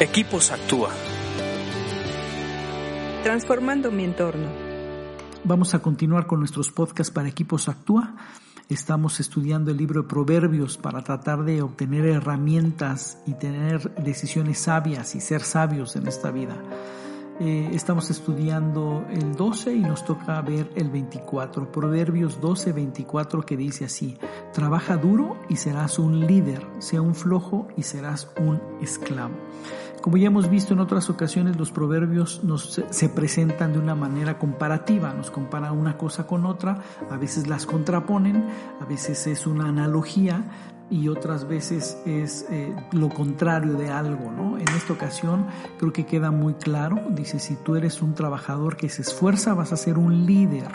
Equipos Actúa. Transformando mi entorno. Vamos a continuar con nuestros podcasts para Equipos Actúa. Estamos estudiando el libro de Proverbios para tratar de obtener herramientas y tener decisiones sabias y ser sabios en esta vida. Eh, estamos estudiando el 12 y nos toca ver el 24. Proverbios 12, 24 que dice así, trabaja duro y serás un líder, sea un flojo y serás un esclavo. Como ya hemos visto en otras ocasiones, los proverbios nos, se presentan de una manera comparativa, nos comparan una cosa con otra, a veces las contraponen, a veces es una analogía, y otras veces es eh, lo contrario de algo, ¿no? En esta ocasión creo que queda muy claro, dice, si tú eres un trabajador que se esfuerza, vas a ser un líder.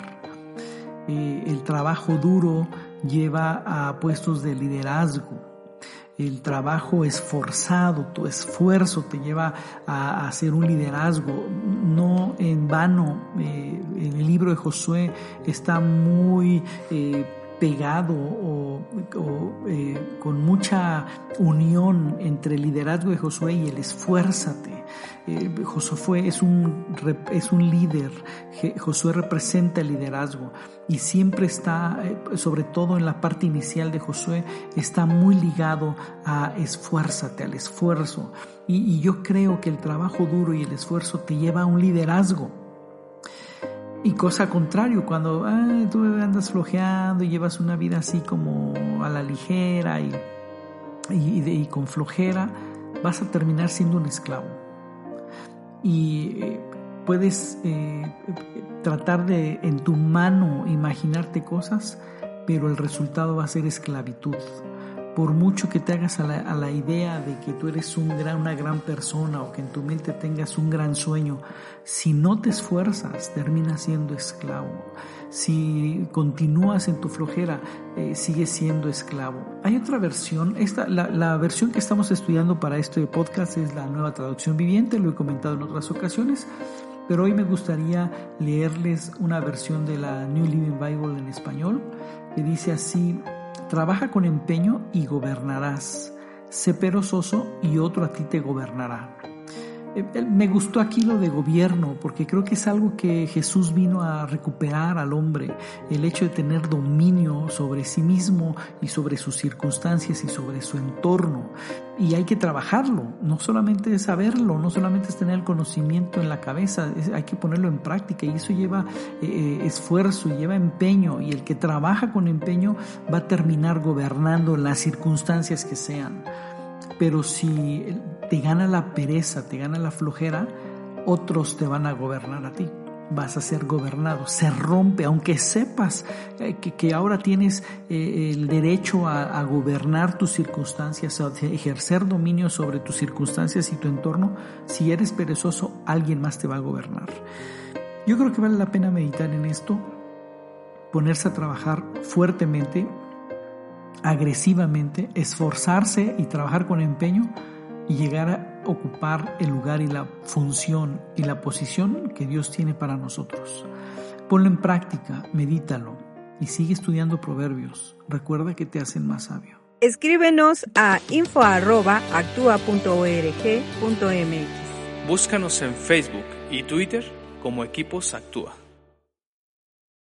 Eh, el trabajo duro lleva a puestos de liderazgo. El trabajo esforzado, tu esfuerzo te lleva a, hacer un liderazgo. No en vano, eh, en el libro de Josué está muy pegado o, eh, con mucha unión entre el liderazgo de Josué y el esfuérzate. Eh, Josué es un, es un líder, Josué representa el liderazgo y siempre está, eh, sobre todo en la parte inicial de Josué, está muy ligado a esfuérzate, al esfuerzo. y yo creo que el trabajo duro y el esfuerzo te lleva a un liderazgo y cosa contrario, cuando tú andas flojeando y llevas una vida así como a la ligera y, y, con flojera, vas a terminar siendo un esclavo. Y eh, puedes eh, tratar de en tu mano imaginarte cosas, pero el resultado va a ser esclavitud por mucho que te hagas a la, idea de que tú eres una gran persona o que en tu mente tengas un gran sueño, si no te esfuerzas, terminas siendo esclavo. Si continúas en tu flojera, eh, sigues siendo esclavo. Hay otra versión, esta, la, la versión que estamos estudiando para este podcast es la nueva traducción viviente, lo he comentado en otras ocasiones, pero hoy me gustaría leerles una versión de la New Living Bible en español que dice así, Trabaja con empeño y gobernarás. Sé perezoso y otro a ti te gobernará. Eh, me gustó aquí lo de gobierno, porque creo que es algo que Jesús vino a recuperar al hombre, el hecho de tener dominio sobre sí mismo y sobre sus circunstancias y sobre su entorno. Y hay que trabajarlo, no solamente es saberlo, no solamente es tener el conocimiento en la cabeza, hay que ponerlo en práctica y eso lleva eh, eh, esfuerzo, lleva empeño y el que trabaja con empeño va a terminar gobernando las circunstancias que sean. Pero si te gana la pereza, te gana la flojera, otros te van a gobernar a ti. Vas a ser gobernado, se rompe, aunque sepas eh, que, ahora tienes eh, el derecho a, gobernar tus circunstancias, a ejercer dominio sobre tus circunstancias y tu entorno, si eres perezoso, alguien más te va a gobernar. Yo creo que vale la pena meditar en esto, ponerse a trabajar fuertemente, agresivamente, esforzarse y trabajar con empeño y llegar a ocupar el lugar y la función y la posición que Dios tiene para nosotros. Ponlo en práctica, medítalo y sigue estudiando proverbios. Recuerda que te hacen más sabio. Escríbenos a info.actua.org.mx. Búscanos en Facebook y Twitter como Equipos Actúa.